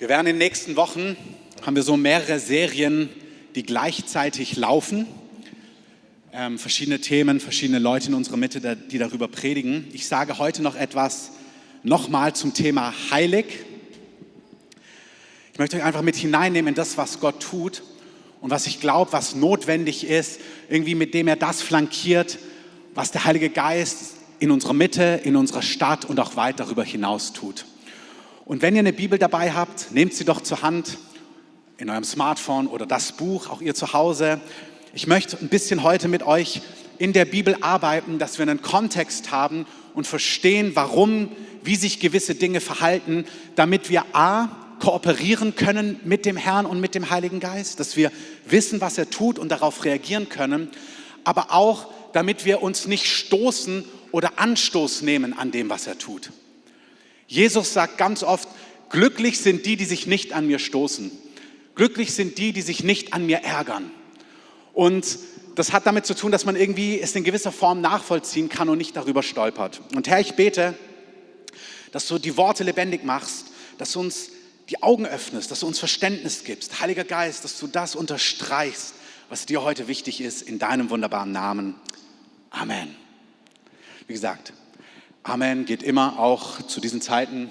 Wir werden in den nächsten Wochen, haben wir so mehrere Serien, die gleichzeitig laufen. Ähm, verschiedene Themen, verschiedene Leute in unserer Mitte, die darüber predigen. Ich sage heute noch etwas nochmal zum Thema heilig. Ich möchte euch einfach mit hineinnehmen in das, was Gott tut und was ich glaube, was notwendig ist, irgendwie mit dem er das flankiert, was der Heilige Geist in unserer Mitte, in unserer Stadt und auch weit darüber hinaus tut. Und wenn ihr eine Bibel dabei habt, nehmt sie doch zur Hand in eurem Smartphone oder das Buch, auch ihr zu Hause. Ich möchte ein bisschen heute mit euch in der Bibel arbeiten, dass wir einen Kontext haben und verstehen, warum, wie sich gewisse Dinge verhalten, damit wir a kooperieren können mit dem Herrn und mit dem Heiligen Geist, dass wir wissen, was er tut und darauf reagieren können, aber auch, damit wir uns nicht stoßen oder Anstoß nehmen an dem, was er tut. Jesus sagt ganz oft, glücklich sind die, die sich nicht an mir stoßen. Glücklich sind die, die sich nicht an mir ärgern. Und das hat damit zu tun, dass man irgendwie es in gewisser Form nachvollziehen kann und nicht darüber stolpert. Und Herr, ich bete, dass du die Worte lebendig machst, dass du uns die Augen öffnest, dass du uns Verständnis gibst. Heiliger Geist, dass du das unterstreichst, was dir heute wichtig ist, in deinem wunderbaren Namen. Amen. Wie gesagt, Amen geht immer, auch zu diesen Zeiten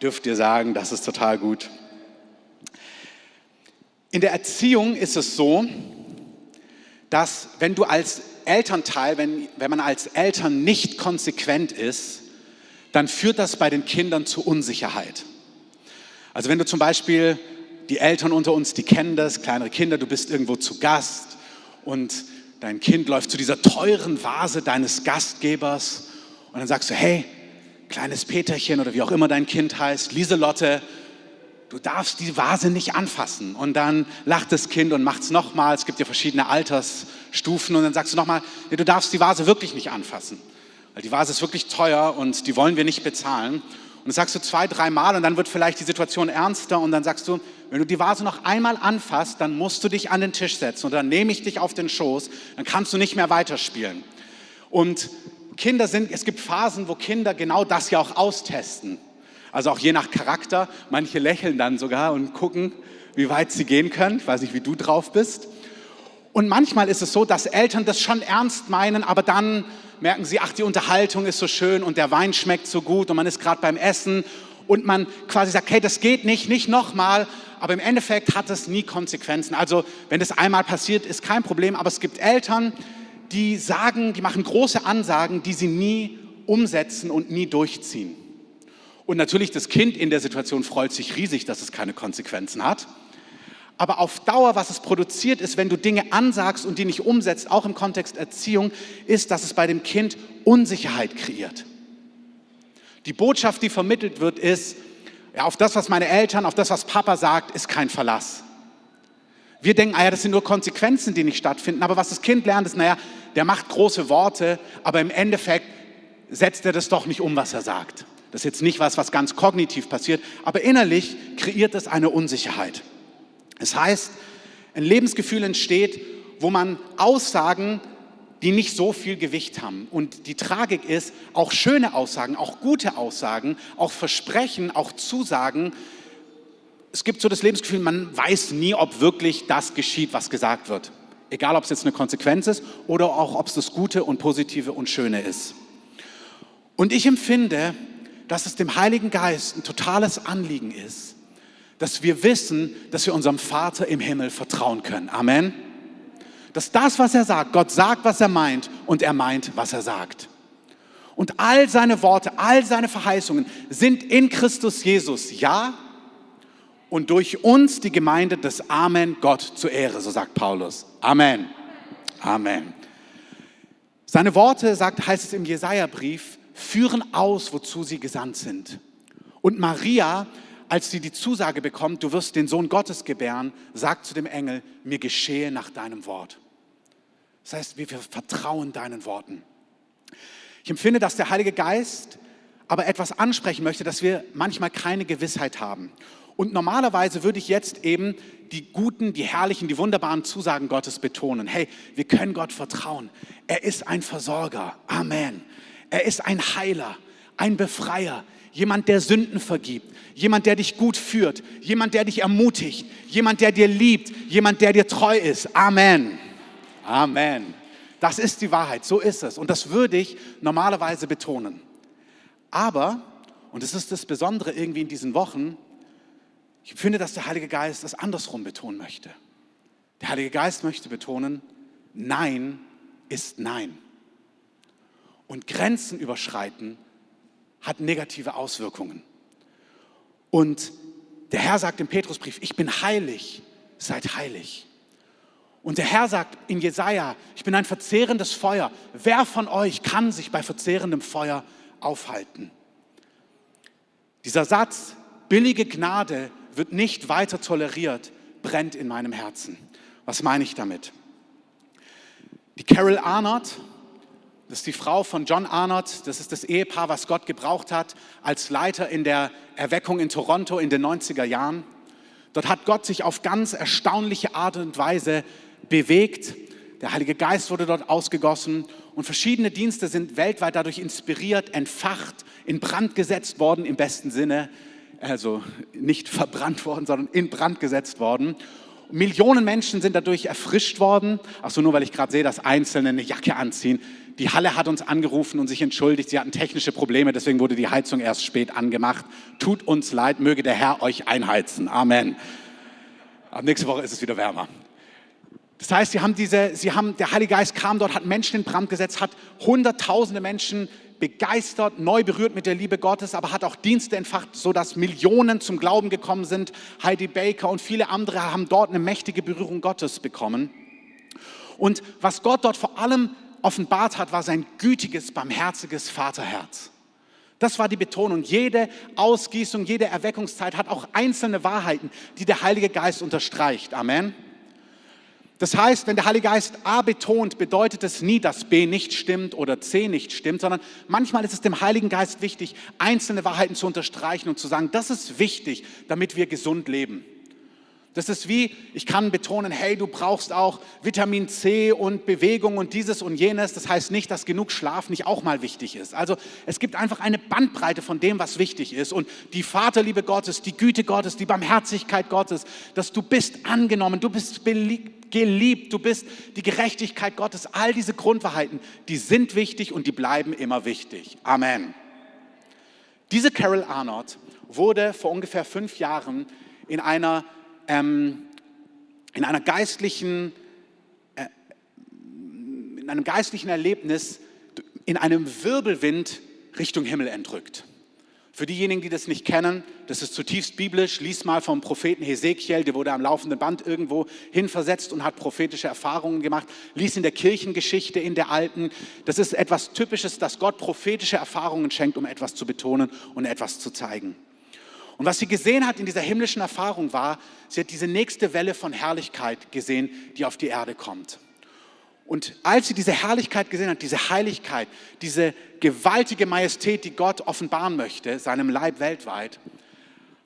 dürft ihr sagen, das ist total gut. In der Erziehung ist es so, dass wenn du als Elternteil, wenn, wenn man als Eltern nicht konsequent ist, dann führt das bei den Kindern zu Unsicherheit. Also wenn du zum Beispiel, die Eltern unter uns, die kennen das, kleinere Kinder, du bist irgendwo zu Gast und dein Kind läuft zu dieser teuren Vase deines Gastgebers und dann sagst du, hey, kleines Peterchen oder wie auch immer dein Kind heißt, Lieselotte, du darfst die Vase nicht anfassen. Und dann lacht das Kind und macht es nochmal. Es gibt ja verschiedene Altersstufen. Und dann sagst du nochmal, nee, du darfst die Vase wirklich nicht anfassen. Weil die Vase ist wirklich teuer und die wollen wir nicht bezahlen. Und das sagst du zwei, dreimal und dann wird vielleicht die Situation ernster und dann sagst du, wenn du die Vase noch einmal anfasst, dann musst du dich an den Tisch setzen und dann nehme ich dich auf den Schoß, dann kannst du nicht mehr weiterspielen. Und Kinder sind, es gibt Phasen, wo Kinder genau das ja auch austesten. Also auch je nach Charakter. Manche lächeln dann sogar und gucken, wie weit sie gehen können. Ich weiß nicht, wie du drauf bist. Und manchmal ist es so, dass Eltern das schon ernst meinen, aber dann merken sie, ach, die Unterhaltung ist so schön und der Wein schmeckt so gut und man ist gerade beim Essen und man quasi sagt, hey, das geht nicht, nicht nochmal. Aber im Endeffekt hat es nie Konsequenzen. Also wenn das einmal passiert, ist kein Problem. Aber es gibt Eltern, die sagen, die machen große Ansagen, die sie nie umsetzen und nie durchziehen. Und natürlich das Kind in der Situation freut sich riesig, dass es keine Konsequenzen hat. Aber auf Dauer, was es produziert ist, wenn du Dinge ansagst und die nicht umsetzt, auch im Kontext Erziehung, ist, dass es bei dem Kind Unsicherheit kreiert. Die Botschaft, die vermittelt wird, ist, ja, auf das, was meine Eltern, auf das, was Papa sagt, ist kein Verlass. Wir denken, ah ja, das sind nur Konsequenzen, die nicht stattfinden. Aber was das Kind lernt, ist, naja, der macht große Worte, aber im Endeffekt setzt er das doch nicht um, was er sagt. Das ist jetzt nicht was, was ganz kognitiv passiert, aber innerlich kreiert es eine Unsicherheit. Es das heißt, ein Lebensgefühl entsteht, wo man Aussagen, die nicht so viel Gewicht haben. Und die Tragik ist, auch schöne Aussagen, auch gute Aussagen, auch Versprechen, auch Zusagen es gibt so das Lebensgefühl, man weiß nie, ob wirklich das geschieht, was gesagt wird. Egal, ob es jetzt eine Konsequenz ist oder auch, ob es das Gute und Positive und Schöne ist. Und ich empfinde, dass es dem Heiligen Geist ein totales Anliegen ist, dass wir wissen, dass wir unserem Vater im Himmel vertrauen können. Amen. Dass das, was er sagt, Gott sagt, was er meint und er meint, was er sagt. Und all seine Worte, all seine Verheißungen sind in Christus Jesus Ja und durch uns die Gemeinde des Amen Gott zur Ehre, so sagt Paulus. Amen. Amen. Seine Worte, sagt, heißt es im Jesaja-Brief, führen aus, wozu sie gesandt sind. Und Maria, als sie die Zusage bekommt, du wirst den Sohn Gottes gebären, sagt zu dem Engel, mir geschehe nach deinem Wort. Das heißt, wir vertrauen deinen Worten. Ich empfinde, dass der Heilige Geist aber etwas ansprechen möchte, dass wir manchmal keine Gewissheit haben. Und normalerweise würde ich jetzt eben die guten, die herrlichen, die wunderbaren Zusagen Gottes betonen. Hey, wir können Gott vertrauen. Er ist ein Versorger. Amen. Er ist ein Heiler, ein Befreier. jemand, der Sünden vergibt, jemand, der dich gut führt, jemand, der dich ermutigt, jemand, der dir liebt, jemand, der dir treu ist. Amen. Amen. Das ist die Wahrheit, so ist es. Und das würde ich normalerweise betonen. Aber, und das ist das Besondere irgendwie in diesen Wochen, ich finde, dass der Heilige Geist das andersrum betonen möchte. Der Heilige Geist möchte betonen, Nein ist Nein. Und Grenzen überschreiten hat negative Auswirkungen. Und der Herr sagt im Petrusbrief, ich bin heilig, seid heilig. Und der Herr sagt in Jesaja, ich bin ein verzehrendes Feuer. Wer von euch kann sich bei verzehrendem Feuer aufhalten? Dieser Satz, billige Gnade wird nicht weiter toleriert, brennt in meinem Herzen. Was meine ich damit? Die Carol Arnott, das ist die Frau von John Arnott, das ist das Ehepaar, was Gott gebraucht hat als Leiter in der Erweckung in Toronto in den 90er Jahren. Dort hat Gott sich auf ganz erstaunliche Art und Weise bewegt. Der Heilige Geist wurde dort ausgegossen und verschiedene Dienste sind weltweit dadurch inspiriert, entfacht, in Brand gesetzt worden im besten Sinne. Also nicht verbrannt worden, sondern in Brand gesetzt worden. Millionen Menschen sind dadurch erfrischt worden. Ach so, nur weil ich gerade sehe, dass Einzelne eine Jacke anziehen. Die Halle hat uns angerufen und sich entschuldigt. Sie hatten technische Probleme, deswegen wurde die Heizung erst spät angemacht. Tut uns leid, möge der Herr euch einheizen. Amen. Ab nächste Woche ist es wieder wärmer. Das heißt, sie haben diese, sie haben, der Heilige Geist kam dort, hat Menschen in Brand gesetzt, hat hunderttausende Menschen begeistert, neu berührt mit der Liebe Gottes, aber hat auch Dienste entfacht, sodass Millionen zum Glauben gekommen sind. Heidi Baker und viele andere haben dort eine mächtige Berührung Gottes bekommen. Und was Gott dort vor allem offenbart hat, war sein gütiges, barmherziges Vaterherz. Das war die Betonung. Jede Ausgießung, jede Erweckungszeit hat auch einzelne Wahrheiten, die der Heilige Geist unterstreicht. Amen. Das heißt, wenn der Heilige Geist A betont, bedeutet es nie, dass B nicht stimmt oder C nicht stimmt, sondern manchmal ist es dem Heiligen Geist wichtig, einzelne Wahrheiten zu unterstreichen und zu sagen, das ist wichtig, damit wir gesund leben. Das ist wie, ich kann betonen, hey, du brauchst auch Vitamin C und Bewegung und dieses und jenes. Das heißt nicht, dass genug Schlaf nicht auch mal wichtig ist. Also es gibt einfach eine Bandbreite von dem, was wichtig ist. Und die Vaterliebe Gottes, die Güte Gottes, die Barmherzigkeit Gottes, dass du bist angenommen, du bist geliebt, du bist die Gerechtigkeit Gottes. All diese Grundwahrheiten, die sind wichtig und die bleiben immer wichtig. Amen. Diese Carol Arnott wurde vor ungefähr fünf Jahren in einer ähm, in einer geistlichen, äh, in einem geistlichen Erlebnis in einem Wirbelwind Richtung Himmel entrückt. Für diejenigen, die das nicht kennen, das ist zutiefst biblisch. Lies mal vom Propheten Hesekiel, der wurde am laufenden Band irgendwo hinversetzt und hat prophetische Erfahrungen gemacht. Lies in der Kirchengeschichte, in der alten. Das ist etwas Typisches, dass Gott prophetische Erfahrungen schenkt, um etwas zu betonen und etwas zu zeigen. Und was sie gesehen hat in dieser himmlischen Erfahrung war, sie hat diese nächste Welle von Herrlichkeit gesehen, die auf die Erde kommt. Und als sie diese Herrlichkeit gesehen hat, diese Heiligkeit, diese gewaltige Majestät, die Gott offenbaren möchte, seinem Leib weltweit,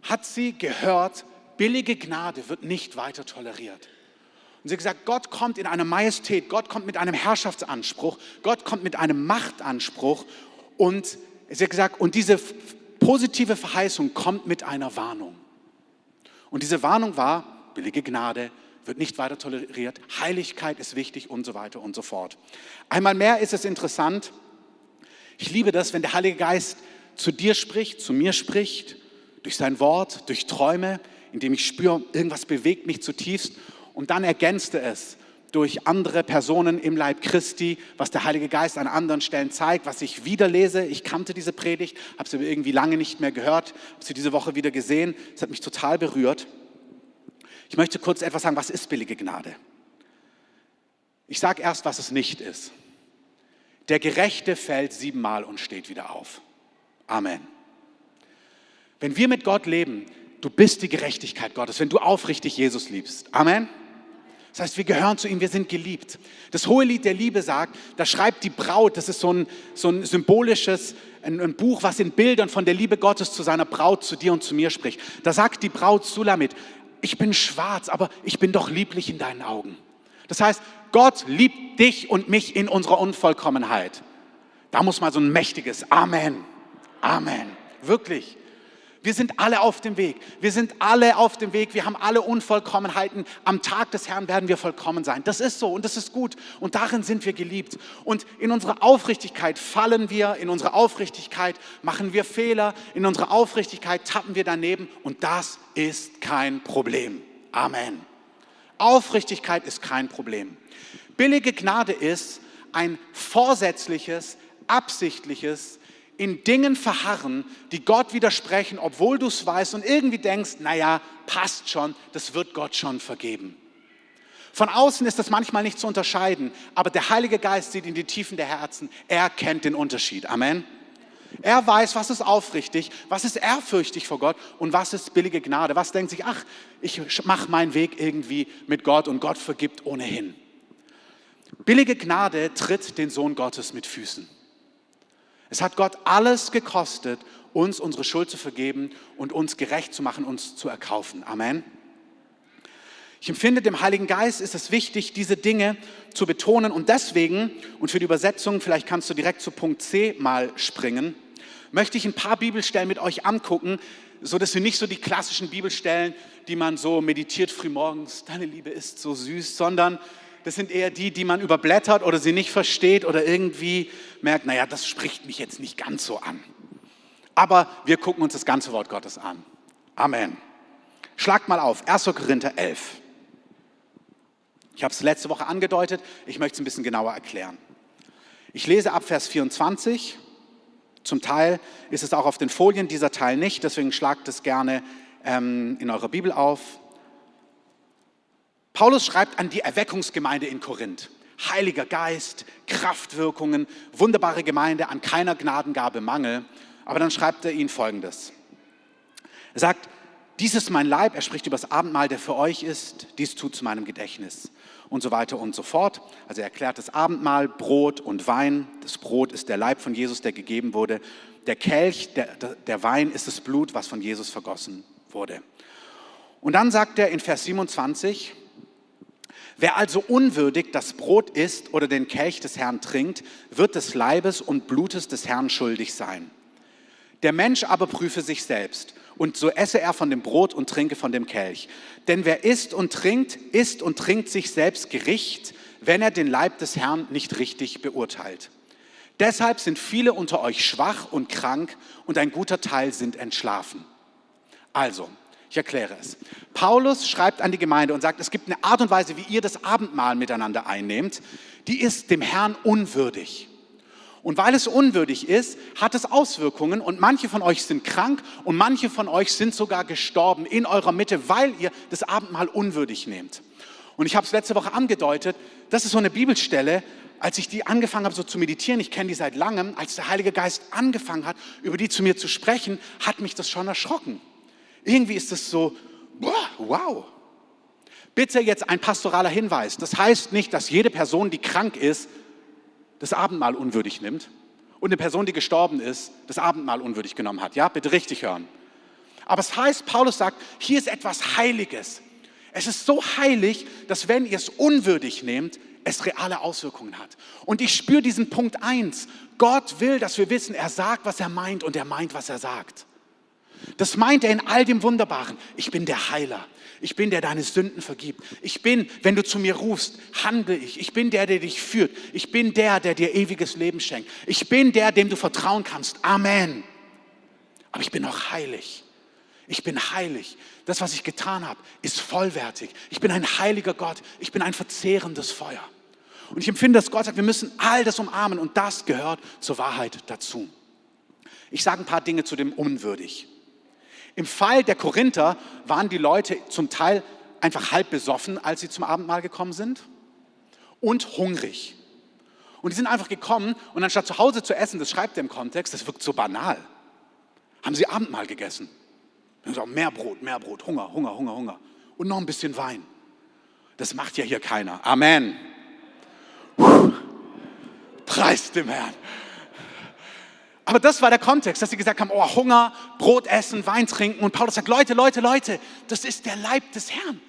hat sie gehört, billige Gnade wird nicht weiter toleriert. Und sie hat gesagt, Gott kommt in einer Majestät, Gott kommt mit einem Herrschaftsanspruch, Gott kommt mit einem Machtanspruch. Und sie hat gesagt, und diese positive Verheißung kommt mit einer Warnung. Und diese Warnung war, billige Gnade wird nicht weiter toleriert, Heiligkeit ist wichtig und so weiter und so fort. Einmal mehr ist es interessant, ich liebe das, wenn der Heilige Geist zu dir spricht, zu mir spricht, durch sein Wort, durch Träume, indem ich spüre, irgendwas bewegt mich zutiefst und dann ergänzt er es durch andere Personen im Leib Christi, was der Heilige Geist an anderen Stellen zeigt, was ich wieder lese. Ich kannte diese Predigt, habe sie irgendwie lange nicht mehr gehört, habe sie diese Woche wieder gesehen. Es hat mich total berührt. Ich möchte kurz etwas sagen, was ist billige Gnade? Ich sage erst, was es nicht ist. Der Gerechte fällt siebenmal und steht wieder auf. Amen. Wenn wir mit Gott leben, du bist die Gerechtigkeit Gottes, wenn du aufrichtig Jesus liebst. Amen. Das heißt, wir gehören zu ihm, wir sind geliebt. Das hohe Lied der Liebe sagt, da schreibt die Braut, das ist so ein, so ein symbolisches, ein, ein, Buch, was in Bildern von der Liebe Gottes zu seiner Braut, zu dir und zu mir spricht. Da sagt die Braut Sulamit, ich bin schwarz, aber ich bin doch lieblich in deinen Augen. Das heißt, Gott liebt dich und mich in unserer Unvollkommenheit. Da muss mal so ein mächtiges Amen, Amen wirklich. Wir sind alle auf dem Weg. Wir sind alle auf dem Weg. Wir haben alle Unvollkommenheiten. Am Tag des Herrn werden wir vollkommen sein. Das ist so und das ist gut. Und darin sind wir geliebt. Und in unserer Aufrichtigkeit fallen wir, in unserer Aufrichtigkeit machen wir Fehler, in unserer Aufrichtigkeit tappen wir daneben. Und das ist kein Problem. Amen. Aufrichtigkeit ist kein Problem. Billige Gnade ist ein vorsätzliches, absichtliches, in Dingen verharren, die Gott widersprechen, obwohl du es weißt und irgendwie denkst, naja, passt schon, das wird Gott schon vergeben. Von außen ist das manchmal nicht zu unterscheiden, aber der Heilige Geist sieht in die Tiefen der Herzen. Er kennt den Unterschied. Amen. Er weiß, was ist aufrichtig, was ist ehrfürchtig vor Gott und was ist billige Gnade. Was denkt sich, ach, ich mache meinen Weg irgendwie mit Gott und Gott vergibt ohnehin. Billige Gnade tritt den Sohn Gottes mit Füßen. Es hat Gott alles gekostet, uns unsere Schuld zu vergeben und uns gerecht zu machen, uns zu erkaufen. Amen. Ich empfinde, dem Heiligen Geist ist es wichtig, diese Dinge zu betonen und deswegen, und für die Übersetzung, vielleicht kannst du direkt zu Punkt C mal springen, möchte ich ein paar Bibelstellen mit euch angucken, so dass wir nicht so die klassischen Bibelstellen, die man so meditiert frühmorgens, deine Liebe ist so süß, sondern das sind eher die, die man überblättert oder sie nicht versteht oder irgendwie merkt, naja, das spricht mich jetzt nicht ganz so an. Aber wir gucken uns das ganze Wort Gottes an. Amen. Schlagt mal auf, 1. Korinther 11. Ich habe es letzte Woche angedeutet, ich möchte es ein bisschen genauer erklären. Ich lese ab Vers 24. Zum Teil ist es auch auf den Folien, dieser Teil nicht, deswegen schlagt es gerne ähm, in eurer Bibel auf. Paulus schreibt an die Erweckungsgemeinde in Korinth. Heiliger Geist, Kraftwirkungen, wunderbare Gemeinde, an keiner Gnadengabe Mangel. Aber dann schreibt er ihnen Folgendes. Er sagt, dies ist mein Leib, er spricht über das Abendmahl, der für euch ist, dies tut zu meinem Gedächtnis und so weiter und so fort. Also er erklärt das Abendmahl, Brot und Wein. Das Brot ist der Leib von Jesus, der gegeben wurde. Der Kelch, der, der Wein ist das Blut, was von Jesus vergossen wurde. Und dann sagt er in Vers 27, Wer also unwürdig das Brot isst oder den Kelch des Herrn trinkt, wird des Leibes und Blutes des Herrn schuldig sein. Der Mensch aber prüfe sich selbst, und so esse er von dem Brot und trinke von dem Kelch. Denn wer isst und trinkt, isst und trinkt sich selbst Gericht, wenn er den Leib des Herrn nicht richtig beurteilt. Deshalb sind viele unter euch schwach und krank, und ein guter Teil sind entschlafen. Also, ich erkläre es. Paulus schreibt an die Gemeinde und sagt, es gibt eine Art und Weise, wie ihr das Abendmahl miteinander einnehmt, die ist dem Herrn unwürdig. Und weil es unwürdig ist, hat es Auswirkungen und manche von euch sind krank und manche von euch sind sogar gestorben in eurer Mitte, weil ihr das Abendmahl unwürdig nehmt. Und ich habe es letzte Woche angedeutet, das ist so eine Bibelstelle, als ich die angefangen habe so zu meditieren, ich kenne die seit langem, als der Heilige Geist angefangen hat, über die zu mir zu sprechen, hat mich das schon erschrocken. Irgendwie ist es so, wow. Bitte jetzt ein pastoraler Hinweis. Das heißt nicht, dass jede Person, die krank ist, das Abendmahl unwürdig nimmt und eine Person, die gestorben ist, das Abendmahl unwürdig genommen hat. Ja, bitte richtig hören. Aber es heißt, Paulus sagt, hier ist etwas Heiliges. Es ist so heilig, dass wenn ihr es unwürdig nehmt, es reale Auswirkungen hat. Und ich spüre diesen Punkt eins. Gott will, dass wir wissen, er sagt, was er meint und er meint, was er sagt. Das meint er in all dem Wunderbaren. Ich bin der Heiler. Ich bin der deine Sünden vergibt. Ich bin, wenn du zu mir rufst, handle ich. Ich bin der, der dich führt. Ich bin der, der dir ewiges Leben schenkt. Ich bin der, dem du vertrauen kannst. Amen. Aber ich bin auch heilig. Ich bin heilig. Das, was ich getan habe, ist vollwertig. Ich bin ein heiliger Gott. Ich bin ein verzehrendes Feuer. Und ich empfinde, dass Gott sagt, wir müssen all das umarmen und das gehört zur Wahrheit dazu. Ich sage ein paar Dinge zu dem unwürdig. Im Fall der Korinther waren die Leute zum Teil einfach halb besoffen, als sie zum Abendmahl gekommen sind und hungrig. Und die sind einfach gekommen und anstatt zu Hause zu essen, das schreibt er im Kontext, das wirkt so banal, haben sie Abendmahl gegessen. Mehr Brot, mehr Brot, Hunger, Hunger, Hunger, Hunger. Und noch ein bisschen Wein. Das macht ja hier keiner. Amen. Puh. Preis dem Herrn. Aber das war der Kontext, dass sie gesagt haben, oh, Hunger, Brot essen, Wein trinken. Und Paulus sagt, Leute, Leute, Leute, das ist der Leib des Herrn.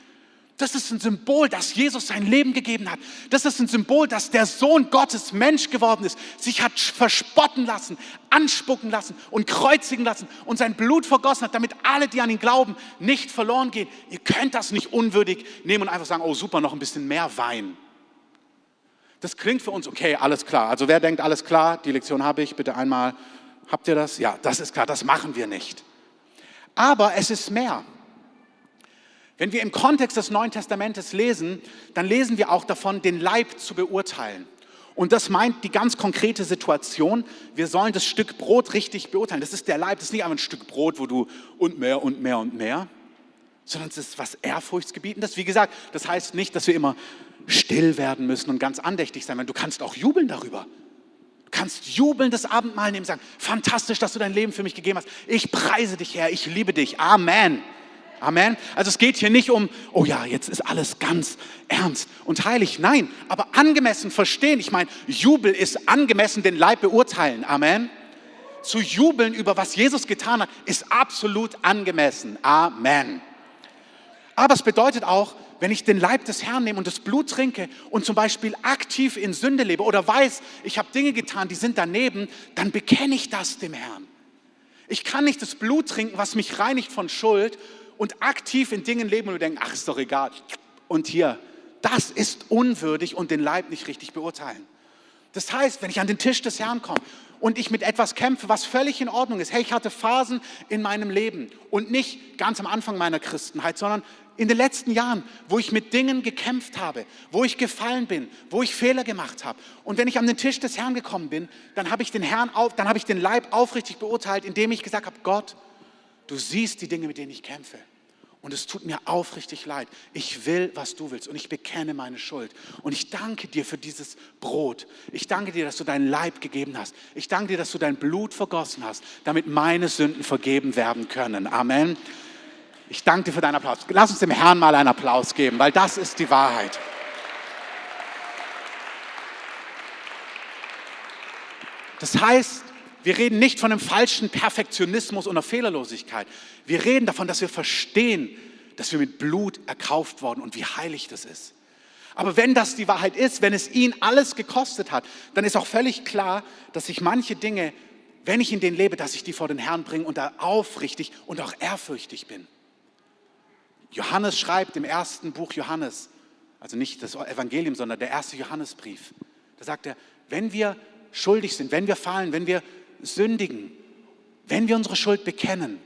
Das ist ein Symbol, dass Jesus sein Leben gegeben hat. Das ist ein Symbol, dass der Sohn Gottes Mensch geworden ist, sich hat verspotten lassen, anspucken lassen und kreuzigen lassen und sein Blut vergossen hat, damit alle, die an ihn glauben, nicht verloren gehen. Ihr könnt das nicht unwürdig nehmen und einfach sagen, oh super, noch ein bisschen mehr Wein. Das klingt für uns okay, alles klar. Also wer denkt, alles klar, die Lektion habe ich, bitte einmal, habt ihr das? Ja, das ist klar, das machen wir nicht. Aber es ist mehr. Wenn wir im Kontext des Neuen Testamentes lesen, dann lesen wir auch davon, den Leib zu beurteilen. Und das meint die ganz konkrete Situation. Wir sollen das Stück Brot richtig beurteilen. Das ist der Leib, das ist nicht einfach ein Stück Brot, wo du und mehr und mehr und mehr, sondern es ist was Ehrfurchtsgebietendes. Wie gesagt, das heißt nicht, dass wir immer still werden müssen und ganz andächtig sein, weil du kannst auch jubeln darüber. Du kannst jubeln das Abendmahl nehmen, sagen, fantastisch, dass du dein Leben für mich gegeben hast. Ich preise dich, Herr, ich liebe dich. Amen. Amen. Also es geht hier nicht um, oh ja, jetzt ist alles ganz ernst und heilig. Nein, aber angemessen verstehen. Ich meine, Jubel ist angemessen den Leib beurteilen. Amen. Zu jubeln über was Jesus getan hat, ist absolut angemessen. Amen. Aber es bedeutet auch, wenn ich den Leib des Herrn nehme und das Blut trinke und zum Beispiel aktiv in Sünde lebe oder weiß, ich habe Dinge getan, die sind daneben, dann bekenne ich das dem Herrn. Ich kann nicht das Blut trinken, was mich reinigt von Schuld und aktiv in Dingen leben und denken, ach, ist doch egal. Und hier, das ist unwürdig und den Leib nicht richtig beurteilen. Das heißt, wenn ich an den Tisch des Herrn komme und ich mit etwas kämpfe, was völlig in Ordnung ist, hey, ich hatte Phasen in meinem Leben und nicht ganz am Anfang meiner Christenheit, sondern in den letzten Jahren, wo ich mit Dingen gekämpft habe, wo ich gefallen bin, wo ich Fehler gemacht habe. Und wenn ich an den Tisch des Herrn gekommen bin, dann habe ich den Herrn auf, dann habe ich den Leib aufrichtig beurteilt, indem ich gesagt habe, Gott, Du siehst die Dinge, mit denen ich kämpfe. Und es tut mir aufrichtig leid. Ich will, was du willst. Und ich bekenne meine Schuld. Und ich danke dir für dieses Brot. Ich danke dir, dass du deinen Leib gegeben hast. Ich danke dir, dass du dein Blut vergossen hast, damit meine Sünden vergeben werden können. Amen. Ich danke dir für deinen Applaus. Lass uns dem Herrn mal einen Applaus geben, weil das ist die Wahrheit. Das heißt, wir reden nicht von einem falschen Perfektionismus oder Fehlerlosigkeit. Wir reden davon, dass wir verstehen, dass wir mit Blut erkauft worden und wie heilig das ist. Aber wenn das die Wahrheit ist, wenn es ihn alles gekostet hat, dann ist auch völlig klar, dass ich manche Dinge, wenn ich in denen lebe, dass ich die vor den Herrn bringe und da aufrichtig und auch ehrfürchtig bin. Johannes schreibt im ersten Buch Johannes, also nicht das Evangelium, sondern der erste Johannesbrief, da sagt er, wenn wir schuldig sind, wenn wir fallen, wenn wir sündigen, wenn wir unsere Schuld bekennen,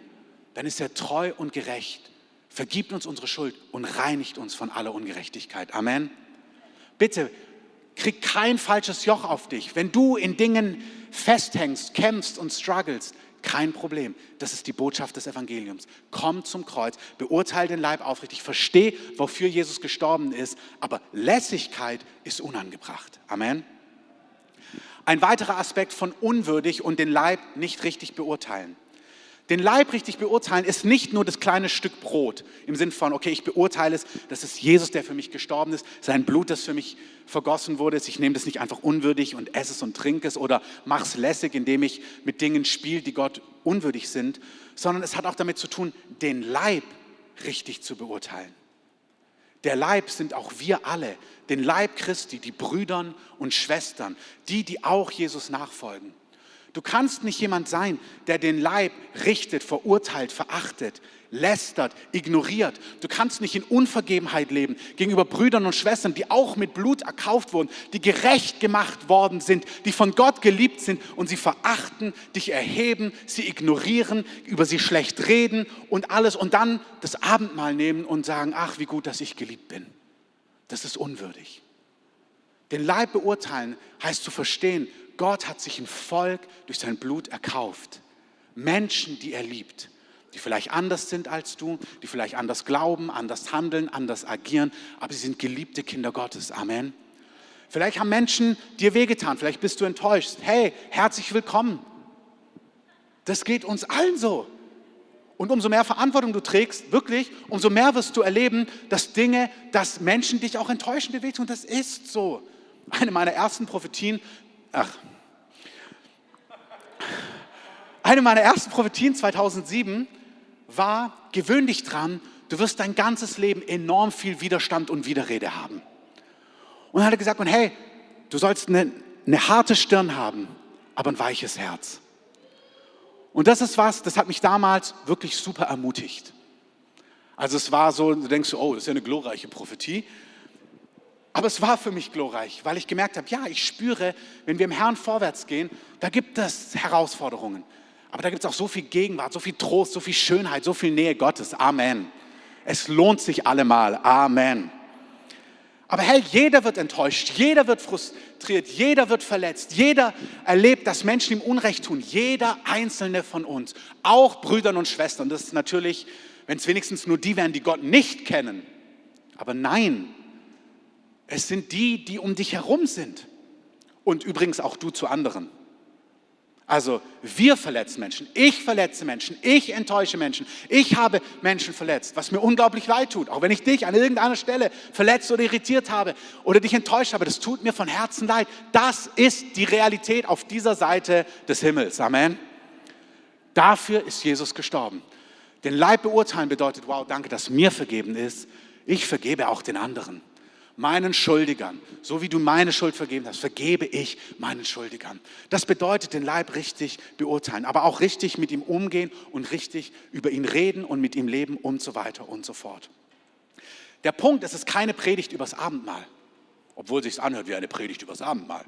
dann ist er treu und gerecht, vergibt uns unsere Schuld und reinigt uns von aller Ungerechtigkeit. Amen. Bitte, krieg kein falsches Joch auf dich. Wenn du in Dingen festhängst, kämpfst und struggles, kein Problem. Das ist die Botschaft des Evangeliums. Komm zum Kreuz, beurteile den Leib aufrichtig, versteh, wofür Jesus gestorben ist, aber Lässigkeit ist unangebracht. Amen. Ein weiterer Aspekt von unwürdig und den Leib nicht richtig beurteilen. Den Leib richtig beurteilen ist nicht nur das kleine Stück Brot im Sinn von, okay, ich beurteile es, das ist Jesus, der für mich gestorben ist, sein Blut, das für mich vergossen wurde. Ich nehme das nicht einfach unwürdig und esse es und trinke es oder mache es lässig, indem ich mit Dingen spiele, die Gott unwürdig sind, sondern es hat auch damit zu tun, den Leib richtig zu beurteilen. Der Leib sind auch wir alle, den Leib Christi, die Brüdern und Schwestern, die, die auch Jesus nachfolgen. Du kannst nicht jemand sein, der den Leib richtet, verurteilt, verachtet, lästert, ignoriert. Du kannst nicht in Unvergebenheit leben gegenüber Brüdern und Schwestern, die auch mit Blut erkauft wurden, die gerecht gemacht worden sind, die von Gott geliebt sind und sie verachten, dich erheben, sie ignorieren, über sie schlecht reden und alles und dann das Abendmahl nehmen und sagen, ach, wie gut, dass ich geliebt bin. Das ist unwürdig. Den Leib beurteilen heißt zu verstehen, Gott hat sich ein Volk durch sein Blut erkauft. Menschen, die er liebt, die vielleicht anders sind als du, die vielleicht anders glauben, anders handeln, anders agieren, aber sie sind geliebte Kinder Gottes. Amen. Vielleicht haben Menschen dir wehgetan, vielleicht bist du enttäuscht. Hey, herzlich willkommen. Das geht uns allen so. Und umso mehr Verantwortung du trägst, wirklich, umso mehr wirst du erleben, dass Dinge, dass Menschen dich auch enttäuschen, dir wehtun. Das ist so. Eine meiner ersten Prophetien, ach, eine meiner ersten Prophetien 2007 war, gewöhn dich dran, du wirst dein ganzes Leben enorm viel Widerstand und Widerrede haben. Und dann hat er gesagt, und hey, du sollst eine, eine harte Stirn haben, aber ein weiches Herz. Und das ist was, das hat mich damals wirklich super ermutigt. Also es war so, du denkst, oh, das ist ja eine glorreiche Prophetie. Aber es war für mich glorreich, weil ich gemerkt habe, ja, ich spüre, wenn wir im Herrn vorwärts gehen, da gibt es Herausforderungen. Aber da gibt es auch so viel Gegenwart, so viel Trost, so viel Schönheit, so viel Nähe Gottes. Amen. Es lohnt sich allemal. Amen. Aber hey, jeder wird enttäuscht, jeder wird frustriert, jeder wird verletzt, jeder erlebt, dass Menschen ihm Unrecht tun. Jeder einzelne von uns, auch Brüdern und Schwestern. Das ist natürlich, wenn es wenigstens nur die wären, die Gott nicht kennen. Aber nein, es sind die, die um dich herum sind. Und übrigens auch du zu anderen. Also wir verletzen Menschen, ich verletze Menschen, ich enttäusche Menschen, ich habe Menschen verletzt, was mir unglaublich leid tut. Auch wenn ich dich an irgendeiner Stelle verletzt oder irritiert habe oder dich enttäuscht habe, das tut mir von Herzen leid. Das ist die Realität auf dieser Seite des Himmels. Amen. Dafür ist Jesus gestorben. Den Leib beurteilen bedeutet, wow, danke, dass mir vergeben ist. Ich vergebe auch den anderen meinen Schuldigern, so wie du meine Schuld vergeben hast, vergebe ich meinen Schuldigern. Das bedeutet, den Leib richtig beurteilen, aber auch richtig mit ihm umgehen und richtig über ihn reden und mit ihm leben und so weiter und so fort. Der Punkt, es ist keine Predigt übers Abendmahl, obwohl sich anhört wie eine Predigt übers Abendmahl,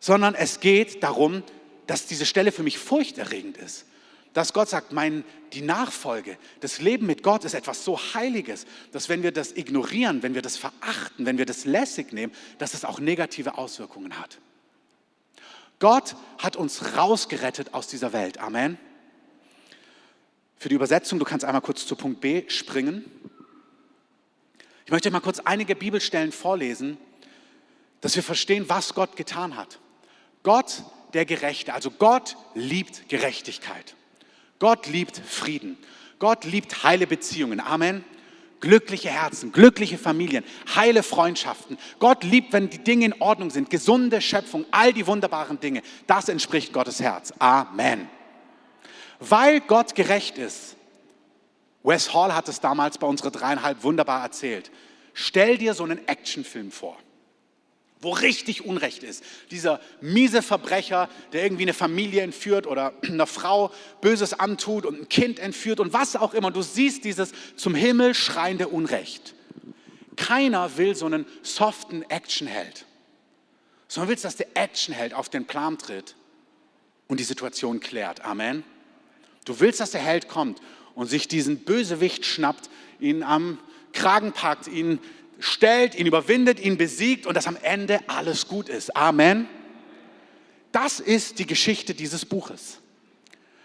sondern es geht darum, dass diese Stelle für mich furchterregend ist dass Gott sagt, mein, die Nachfolge, das Leben mit Gott ist etwas so Heiliges, dass wenn wir das ignorieren, wenn wir das verachten, wenn wir das lässig nehmen, dass es auch negative Auswirkungen hat. Gott hat uns rausgerettet aus dieser Welt. Amen. Für die Übersetzung, du kannst einmal kurz zu Punkt B springen. Ich möchte mal kurz einige Bibelstellen vorlesen, dass wir verstehen, was Gott getan hat. Gott, der Gerechte, also Gott liebt Gerechtigkeit. Gott liebt Frieden. Gott liebt heile Beziehungen. Amen. Glückliche Herzen, glückliche Familien, heile Freundschaften. Gott liebt, wenn die Dinge in Ordnung sind, gesunde Schöpfung, all die wunderbaren Dinge. Das entspricht Gottes Herz. Amen. Weil Gott gerecht ist, Wes Hall hat es damals bei unserer dreieinhalb wunderbar erzählt. Stell dir so einen Actionfilm vor wo richtig Unrecht ist. Dieser miese Verbrecher, der irgendwie eine Familie entführt oder einer Frau Böses antut und ein Kind entführt und was auch immer. Du siehst dieses zum Himmel schreiende Unrecht. Keiner will so einen soften Actionheld, sondern willst, dass der Actionheld auf den Plan tritt und die Situation klärt. Amen. Du willst, dass der Held kommt und sich diesen Bösewicht schnappt, ihn am Kragen packt, ihn stellt, ihn überwindet, ihn besiegt und dass am Ende alles gut ist. Amen. Das ist die Geschichte dieses Buches.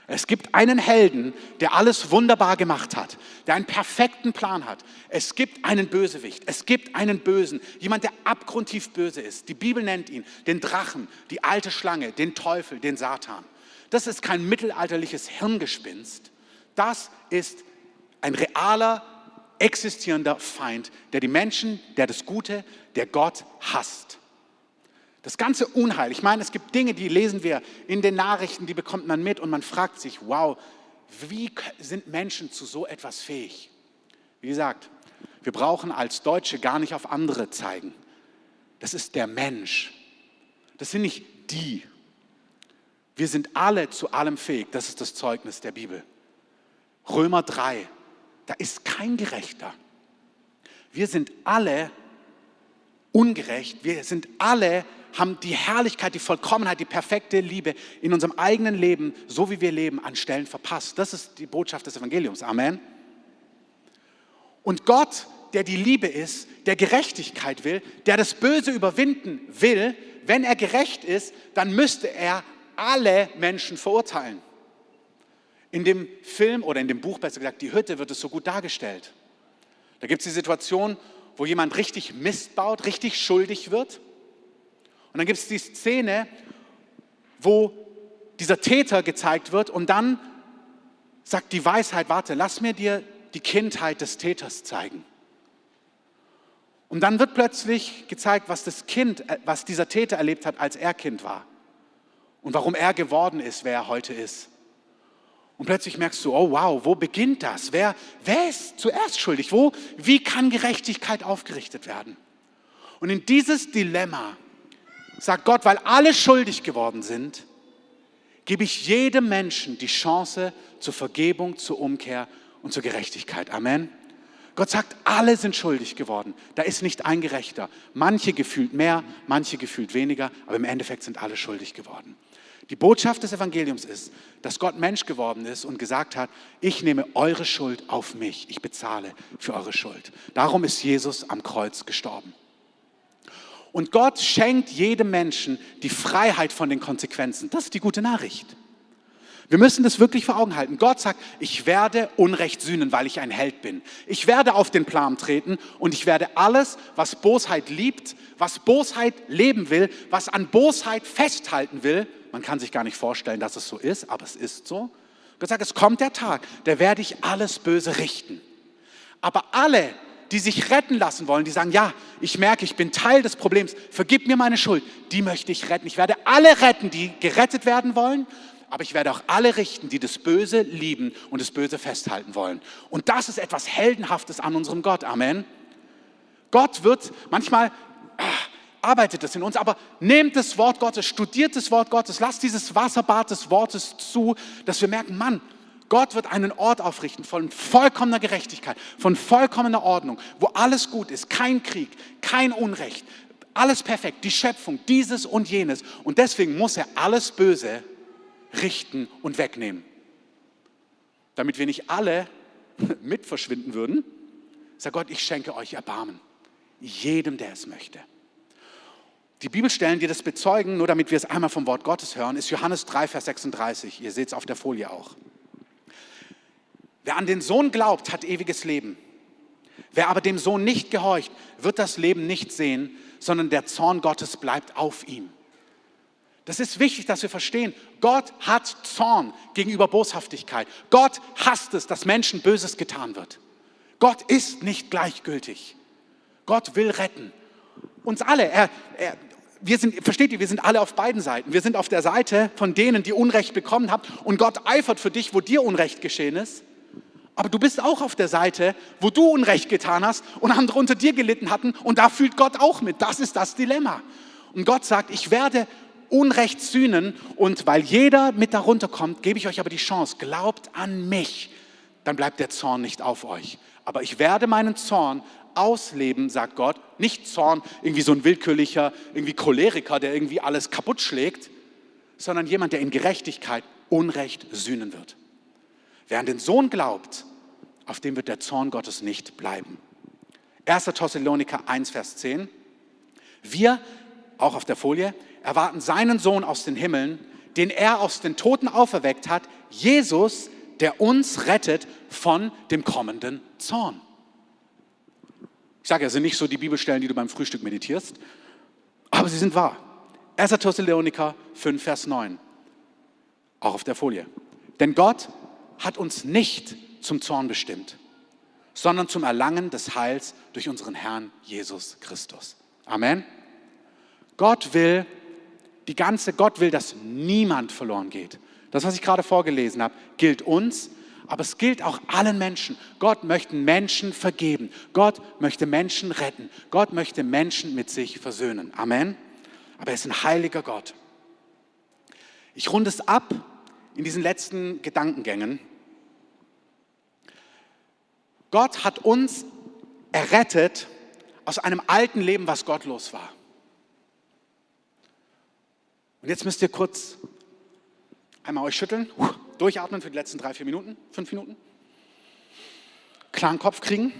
Es gibt einen Helden, der alles wunderbar gemacht hat, der einen perfekten Plan hat. Es gibt einen Bösewicht, es gibt einen Bösen, jemand, der abgrundtief böse ist. Die Bibel nennt ihn den Drachen, die alte Schlange, den Teufel, den Satan. Das ist kein mittelalterliches Hirngespinst. Das ist ein realer existierender Feind, der die Menschen, der das Gute, der Gott hasst. Das ganze Unheil, ich meine, es gibt Dinge, die lesen wir in den Nachrichten, die bekommt man mit und man fragt sich, wow, wie sind Menschen zu so etwas fähig? Wie gesagt, wir brauchen als Deutsche gar nicht auf andere zeigen. Das ist der Mensch. Das sind nicht die. Wir sind alle zu allem fähig. Das ist das Zeugnis der Bibel. Römer 3, da ist kein Gerechter. Wir sind alle ungerecht. Wir sind alle, haben die Herrlichkeit, die Vollkommenheit, die perfekte Liebe in unserem eigenen Leben, so wie wir leben, an Stellen verpasst. Das ist die Botschaft des Evangeliums. Amen. Und Gott, der die Liebe ist, der Gerechtigkeit will, der das Böse überwinden will, wenn er gerecht ist, dann müsste er alle Menschen verurteilen. In dem Film oder in dem Buch, besser gesagt, die Hütte wird es so gut dargestellt. Da gibt es die Situation, wo jemand richtig Mist baut, richtig schuldig wird. Und dann gibt es die Szene, wo dieser Täter gezeigt wird und dann sagt die Weisheit, warte, lass mir dir die Kindheit des Täters zeigen. Und dann wird plötzlich gezeigt, was das Kind, äh, was dieser Täter erlebt hat, als er Kind war und warum er geworden ist, wer er heute ist. Und plötzlich merkst du, oh wow, wo beginnt das? Wer, wer ist zuerst schuldig? Wo, wie kann Gerechtigkeit aufgerichtet werden? Und in dieses Dilemma sagt Gott, weil alle schuldig geworden sind, gebe ich jedem Menschen die Chance zur Vergebung, zur Umkehr und zur Gerechtigkeit. Amen. Gott sagt, alle sind schuldig geworden. Da ist nicht ein Gerechter. Manche gefühlt mehr, manche gefühlt weniger, aber im Endeffekt sind alle schuldig geworden. Die Botschaft des Evangeliums ist, dass Gott Mensch geworden ist und gesagt hat, ich nehme eure Schuld auf mich, ich bezahle für eure Schuld. Darum ist Jesus am Kreuz gestorben. Und Gott schenkt jedem Menschen die Freiheit von den Konsequenzen. Das ist die gute Nachricht. Wir müssen das wirklich vor Augen halten. Gott sagt, ich werde Unrecht sühnen, weil ich ein Held bin. Ich werde auf den Plan treten und ich werde alles, was Bosheit liebt, was Bosheit leben will, was an Bosheit festhalten will, man kann sich gar nicht vorstellen, dass es so ist, aber es ist so. Gott sagt, es kommt der Tag, da werde ich alles Böse richten. Aber alle, die sich retten lassen wollen, die sagen, ja, ich merke, ich bin Teil des Problems, vergib mir meine Schuld, die möchte ich retten. Ich werde alle retten, die gerettet werden wollen, aber ich werde auch alle richten, die das Böse lieben und das Böse festhalten wollen. Und das ist etwas Heldenhaftes an unserem Gott. Amen. Gott wird manchmal, arbeitet das in uns, aber nehmt das Wort Gottes, studiert das Wort Gottes, lasst dieses Wasserbad des Wortes zu, dass wir merken, Mann, Gott wird einen Ort aufrichten von vollkommener Gerechtigkeit, von vollkommener Ordnung, wo alles gut ist, kein Krieg, kein Unrecht, alles perfekt, die Schöpfung, dieses und jenes. Und deswegen muss er alles Böse richten und wegnehmen. Damit wir nicht alle mit verschwinden würden, sagt Gott, ich schenke euch Erbarmen. Jedem, der es möchte. Die Bibelstellen, die das bezeugen, nur damit wir es einmal vom Wort Gottes hören, ist Johannes 3, Vers 36. Ihr seht es auf der Folie auch. Wer an den Sohn glaubt, hat ewiges Leben. Wer aber dem Sohn nicht gehorcht, wird das Leben nicht sehen, sondern der Zorn Gottes bleibt auf ihm. Das ist wichtig, dass wir verstehen, Gott hat Zorn gegenüber Boshaftigkeit. Gott hasst es, dass Menschen Böses getan wird. Gott ist nicht gleichgültig. Gott will retten. Uns alle. Er, er, wir sind, versteht ihr, wir sind alle auf beiden Seiten. Wir sind auf der Seite von denen, die Unrecht bekommen haben und Gott eifert für dich, wo dir Unrecht geschehen ist. Aber du bist auch auf der Seite, wo du Unrecht getan hast und andere unter dir gelitten hatten und da fühlt Gott auch mit. Das ist das Dilemma. Und Gott sagt, ich werde Unrecht sühnen und weil jeder mit darunter kommt, gebe ich euch aber die Chance, glaubt an mich, dann bleibt der Zorn nicht auf euch. Aber ich werde meinen Zorn ausleben, sagt Gott. Nicht Zorn, irgendwie so ein willkürlicher, irgendwie Choleriker, der irgendwie alles kaputt schlägt, sondern jemand, der in Gerechtigkeit Unrecht sühnen wird. Wer an den Sohn glaubt, auf dem wird der Zorn Gottes nicht bleiben. 1. Thessaloniker 1, Vers 10. Wir, auch auf der Folie, erwarten seinen Sohn aus den Himmeln, den er aus den Toten auferweckt hat, Jesus, der uns rettet von dem kommenden Zorn. Ich sage, es sind nicht so die Bibelstellen, die du beim Frühstück meditierst, aber sie sind wahr. 1. Thessaloniker 5, Vers 9. Auch auf der Folie. Denn Gott hat uns nicht zum Zorn bestimmt, sondern zum Erlangen des Heils durch unseren Herrn Jesus Christus. Amen. Gott will, die ganze Gott will, dass niemand verloren geht. Das, was ich gerade vorgelesen habe, gilt uns, aber es gilt auch allen Menschen. Gott möchte Menschen vergeben. Gott möchte Menschen retten. Gott möchte Menschen mit sich versöhnen. Amen. Aber er ist ein heiliger Gott. Ich runde es ab in diesen letzten Gedankengängen. Gott hat uns errettet aus einem alten Leben, was gottlos war. Und jetzt müsst ihr kurz einmal euch schütteln. Durchatmen für die letzten drei, vier Minuten, fünf Minuten. Klaren Kopf kriegen,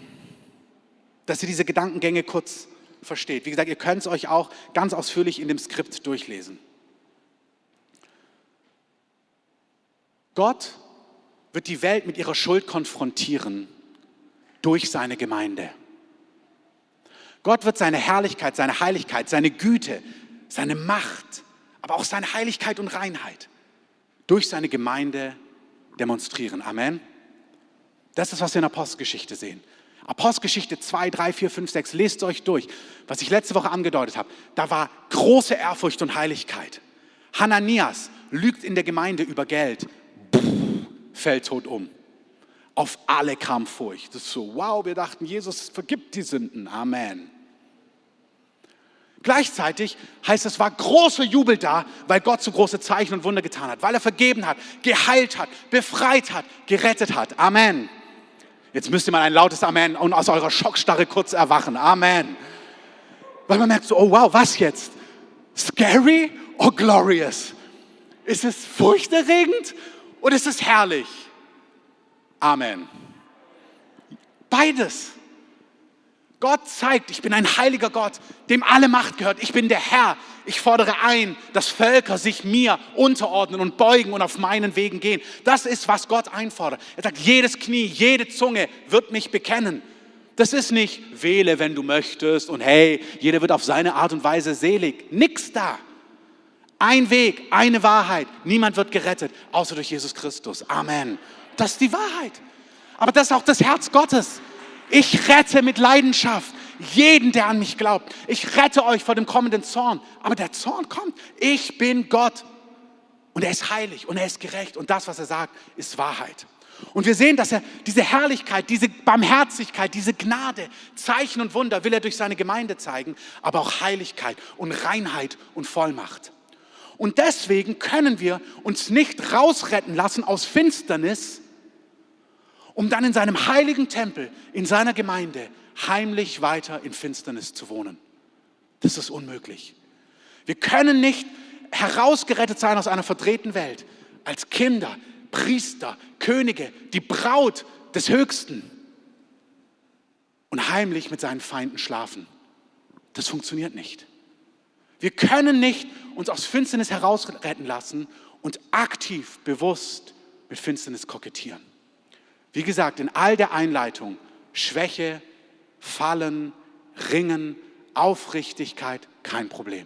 dass ihr diese Gedankengänge kurz versteht. Wie gesagt, ihr könnt es euch auch ganz ausführlich in dem Skript durchlesen. Gott wird die Welt mit ihrer Schuld konfrontieren durch seine Gemeinde. Gott wird seine Herrlichkeit, seine Heiligkeit, seine Güte, seine Macht, aber auch seine Heiligkeit und Reinheit durch seine Gemeinde demonstrieren. Amen. Das ist, was wir in Apostelgeschichte sehen. Apostelgeschichte 2, 3, 4, 5, 6, lest euch durch. Was ich letzte Woche angedeutet habe, da war große Ehrfurcht und Heiligkeit. Hananias lügt in der Gemeinde über Geld. fällt tot um. Auf alle kam Furcht. Das ist so, wow, wir dachten, Jesus vergibt die Sünden. Amen. Gleichzeitig heißt es, war großer Jubel da, weil Gott so große Zeichen und Wunder getan hat, weil er vergeben hat, geheilt hat, befreit hat, gerettet hat. Amen. Jetzt müsst ihr mal ein lautes Amen und aus eurer Schockstarre kurz erwachen. Amen. Weil man merkt so, oh wow, was jetzt? Scary or glorious? Ist es furchterregend oder ist es herrlich? Amen. Beides. Gott zeigt, ich bin ein heiliger Gott, dem alle Macht gehört. Ich bin der Herr. Ich fordere ein, dass Völker sich mir unterordnen und beugen und auf meinen Wegen gehen. Das ist, was Gott einfordert. Er sagt, jedes Knie, jede Zunge wird mich bekennen. Das ist nicht wähle, wenn du möchtest und hey, jeder wird auf seine Art und Weise selig. Nix da. Ein Weg, eine Wahrheit. Niemand wird gerettet, außer durch Jesus Christus. Amen. Das ist die Wahrheit. Aber das ist auch das Herz Gottes. Ich rette mit Leidenschaft jeden, der an mich glaubt. Ich rette euch vor dem kommenden Zorn. Aber der Zorn kommt. Ich bin Gott. Und er ist heilig und er ist gerecht. Und das, was er sagt, ist Wahrheit. Und wir sehen, dass er diese Herrlichkeit, diese Barmherzigkeit, diese Gnade, Zeichen und Wunder will er durch seine Gemeinde zeigen, aber auch Heiligkeit und Reinheit und Vollmacht. Und deswegen können wir uns nicht rausretten lassen aus Finsternis, um dann in seinem heiligen Tempel, in seiner Gemeinde heimlich weiter in Finsternis zu wohnen. Das ist unmöglich. Wir können nicht herausgerettet sein aus einer verdrehten Welt als Kinder, Priester, Könige, die Braut des Höchsten und heimlich mit seinen Feinden schlafen. Das funktioniert nicht. Wir können nicht uns aus Finsternis herausretten lassen und aktiv, bewusst mit Finsternis kokettieren. Wie gesagt, in all der Einleitung Schwäche, Fallen, Ringen, Aufrichtigkeit, kein Problem.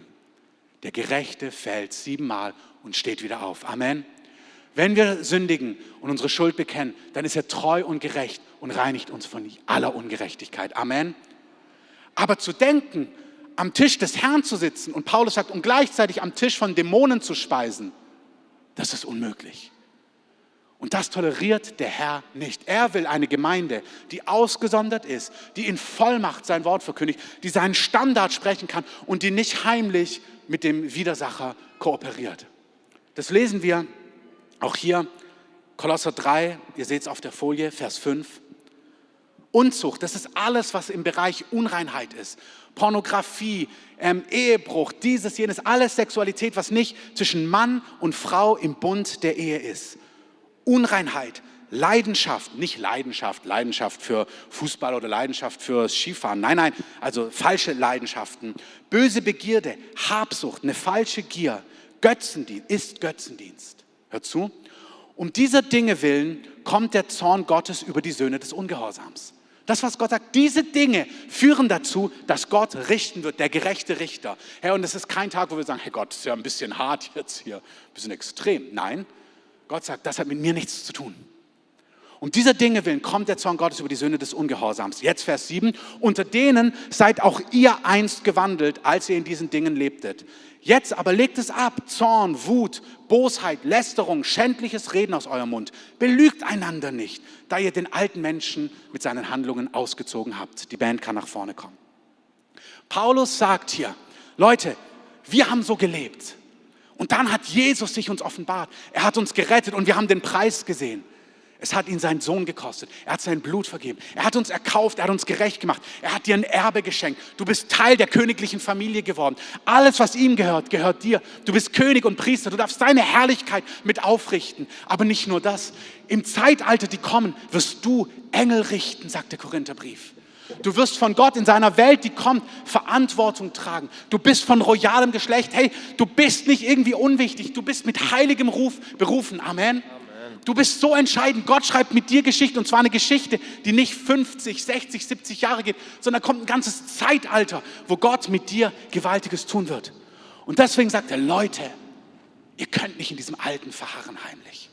Der Gerechte fällt siebenmal und steht wieder auf. Amen. Wenn wir sündigen und unsere Schuld bekennen, dann ist er treu und gerecht und reinigt uns von aller Ungerechtigkeit. Amen. Aber zu denken, am Tisch des Herrn zu sitzen und Paulus sagt, und gleichzeitig am Tisch von Dämonen zu speisen, das ist unmöglich. Und das toleriert der Herr nicht. Er will eine Gemeinde, die ausgesondert ist, die in Vollmacht sein Wort verkündigt, die seinen Standard sprechen kann und die nicht heimlich mit dem Widersacher kooperiert. Das lesen wir auch hier, Kolosser 3, ihr seht es auf der Folie, Vers 5. Unzucht, das ist alles, was im Bereich Unreinheit ist. Pornografie, ähm, Ehebruch, dieses, jenes, alles Sexualität, was nicht zwischen Mann und Frau im Bund der Ehe ist. Unreinheit, Leidenschaft, nicht Leidenschaft, Leidenschaft für Fußball oder Leidenschaft für Skifahren, nein, nein, also falsche Leidenschaften, böse Begierde, Habsucht, eine falsche Gier, Götzendienst, ist Götzendienst. Hört zu. Um dieser Dinge willen kommt der Zorn Gottes über die Söhne des Ungehorsams. Das, was Gott sagt, diese Dinge führen dazu, dass Gott richten wird, der gerechte Richter. Herr, und es ist kein Tag, wo wir sagen, hey Gott, ist ja ein bisschen hart jetzt hier, ein bisschen extrem. Nein, Gott sagt, das hat mit mir nichts zu tun. Um dieser Dinge willen kommt der Zorn Gottes über die Söhne des Ungehorsams. Jetzt Vers 7. Unter denen seid auch ihr einst gewandelt, als ihr in diesen Dingen lebtet. Jetzt aber legt es ab. Zorn, Wut, Bosheit, Lästerung, schändliches Reden aus eurem Mund. Belügt einander nicht, da ihr den alten Menschen mit seinen Handlungen ausgezogen habt. Die Band kann nach vorne kommen. Paulus sagt hier, Leute, wir haben so gelebt. Und dann hat Jesus sich uns offenbart. Er hat uns gerettet und wir haben den Preis gesehen. Es hat ihn seinen Sohn gekostet. Er hat sein Blut vergeben. Er hat uns erkauft. Er hat uns gerecht gemacht. Er hat dir ein Erbe geschenkt. Du bist Teil der königlichen Familie geworden. Alles, was ihm gehört, gehört dir. Du bist König und Priester. Du darfst deine Herrlichkeit mit aufrichten. Aber nicht nur das. Im Zeitalter, die kommen, wirst du Engel richten, sagt der Korintherbrief. Du wirst von Gott in seiner Welt, die kommt, Verantwortung tragen. Du bist von royalem Geschlecht. Hey, du bist nicht irgendwie unwichtig. Du bist mit heiligem Ruf berufen. Amen. Du bist so entscheidend. Gott schreibt mit dir Geschichte und zwar eine Geschichte, die nicht 50, 60, 70 Jahre geht, sondern kommt ein ganzes Zeitalter, wo Gott mit dir Gewaltiges tun wird. Und deswegen sagt er, Leute, ihr könnt nicht in diesem Alten verharren heimlich.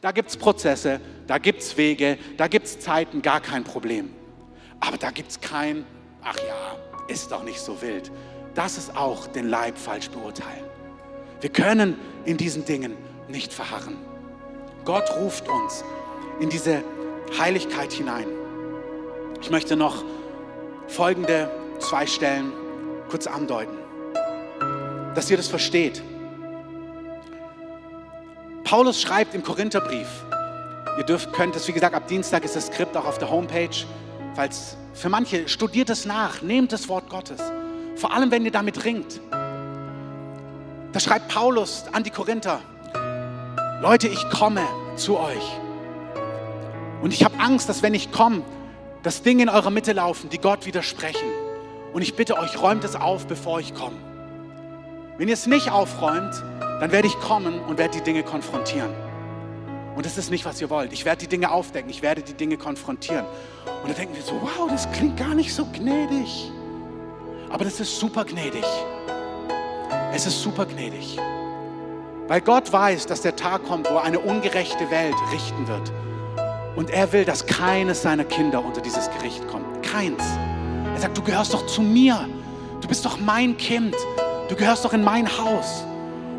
Da gibt es Prozesse, da gibt es Wege, da gibt es Zeiten, gar kein Problem. Aber da gibt es kein, ach ja, ist doch nicht so wild. Das ist auch den Leib falsch beurteilen. Wir können in diesen Dingen nicht verharren. Gott ruft uns in diese Heiligkeit hinein. Ich möchte noch folgende zwei Stellen kurz andeuten, dass ihr das versteht. Paulus schreibt im Korintherbrief, ihr dürft, könnt es, wie gesagt, ab Dienstag ist das Skript auch auf der Homepage, falls für manche, studiert es nach, nehmt das Wort Gottes, vor allem wenn ihr damit ringt. Da schreibt Paulus an die Korinther, Leute, ich komme zu euch. Und ich habe Angst, dass wenn ich komme, dass Dinge in eurer Mitte laufen, die Gott widersprechen. Und ich bitte euch, räumt es auf, bevor ich komme. Wenn ihr es nicht aufräumt, dann werde ich kommen und werde die Dinge konfrontieren. Und das ist nicht, was ihr wollt. Ich werde die Dinge aufdecken, ich werde die Dinge konfrontieren. Und da denken wir so, wow, das klingt gar nicht so gnädig. Aber das ist super gnädig. Es ist super gnädig. Weil Gott weiß, dass der Tag kommt, wo eine ungerechte Welt richten wird. Und er will, dass keines seiner Kinder unter dieses Gericht kommt. Keins. Er sagt, du gehörst doch zu mir. Du bist doch mein Kind. Du gehörst doch in mein Haus.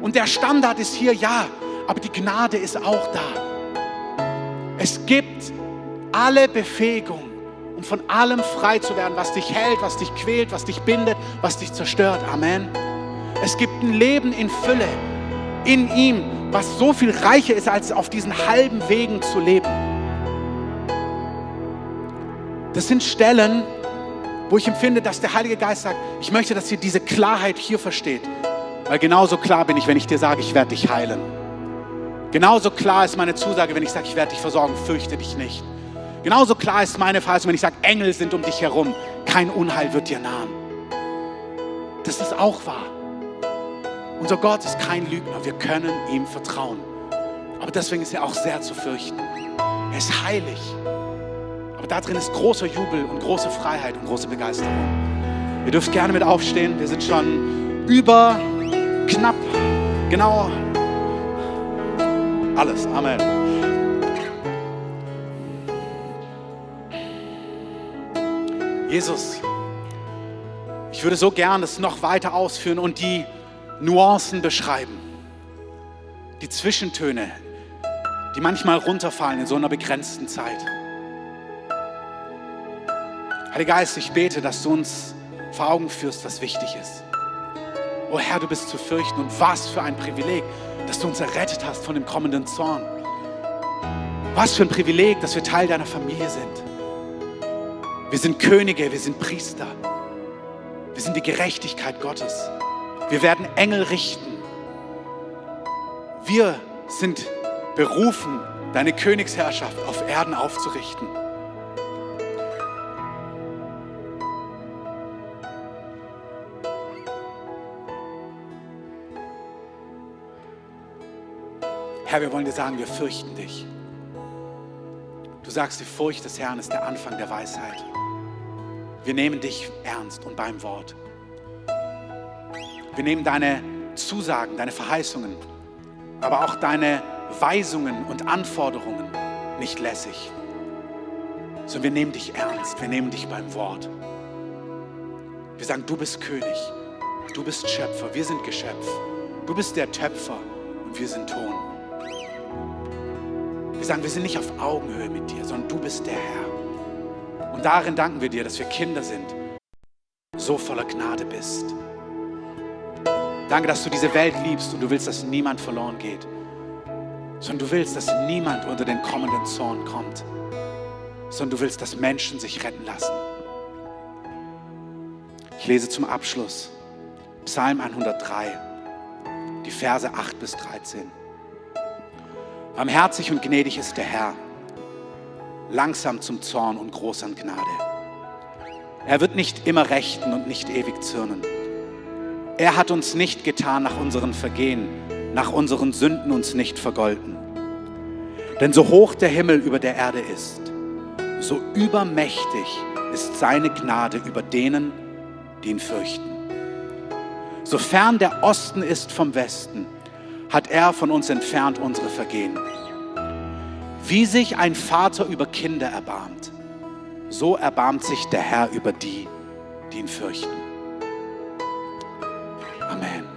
Und der Standard ist hier, ja, aber die Gnade ist auch da. Es gibt alle Befähigung, um von allem frei zu werden, was dich hält, was dich quält, was dich bindet, was dich zerstört. Amen. Es gibt ein Leben in Fülle in ihm, was so viel reicher ist, als auf diesen halben Wegen zu leben. Das sind Stellen, wo ich empfinde, dass der Heilige Geist sagt, ich möchte, dass ihr diese Klarheit hier versteht. Weil genauso klar bin ich, wenn ich dir sage, ich werde dich heilen. Genauso klar ist meine Zusage, wenn ich sage, ich werde dich versorgen, fürchte dich nicht. Genauso klar ist meine Verheißung, wenn ich sage, Engel sind um dich herum, kein Unheil wird dir nahen. Das ist auch wahr. Unser Gott ist kein Lügner, wir können ihm vertrauen. Aber deswegen ist er auch sehr zu fürchten. Er ist heilig. Aber da drin ist großer Jubel und große Freiheit und große Begeisterung. Ihr dürft gerne mit aufstehen. Wir sind schon über knapp, genau alles. Amen. Jesus, ich würde so gern das noch weiter ausführen und die Nuancen beschreiben. Die Zwischentöne, die manchmal runterfallen in so einer begrenzten Zeit. Heiliger Geist, ich bete, dass du uns vor Augen führst, was wichtig ist. Oh Herr, du bist zu fürchten und was für ein Privileg, dass du uns errettet hast von dem kommenden Zorn. Was für ein Privileg, dass wir Teil deiner Familie sind. Wir sind Könige, wir sind Priester. Wir sind die Gerechtigkeit Gottes. Wir werden Engel richten. Wir sind berufen, deine Königsherrschaft auf Erden aufzurichten. Herr, wir wollen dir sagen, wir fürchten dich. Du sagst, die Furcht des Herrn ist der Anfang der Weisheit. Wir nehmen dich ernst und beim Wort. Wir nehmen deine Zusagen, deine Verheißungen, aber auch deine Weisungen und Anforderungen nicht lässig, sondern wir nehmen dich ernst, wir nehmen dich beim Wort. Wir sagen, du bist König, du bist Schöpfer, wir sind Geschöpf, du bist der Töpfer und wir sind Ton. Wir sagen, wir sind nicht auf Augenhöhe mit dir, sondern du bist der Herr. Und darin danken wir dir, dass wir Kinder sind, so voller Gnade bist. Danke, dass du diese Welt liebst und du willst, dass niemand verloren geht, sondern du willst, dass niemand unter den kommenden Zorn kommt, sondern du willst, dass Menschen sich retten lassen. Ich lese zum Abschluss Psalm 103, die Verse 8 bis 13. Barmherzig und gnädig ist der Herr, langsam zum Zorn und groß an Gnade. Er wird nicht immer rechten und nicht ewig zürnen. Er hat uns nicht getan nach unseren Vergehen, nach unseren Sünden uns nicht vergolten. Denn so hoch der Himmel über der Erde ist, so übermächtig ist seine Gnade über denen, die ihn fürchten. Sofern der Osten ist vom Westen, hat er von uns entfernt unsere Vergehen. Wie sich ein Vater über Kinder erbarmt, so erbarmt sich der Herr über die, die ihn fürchten. Amen.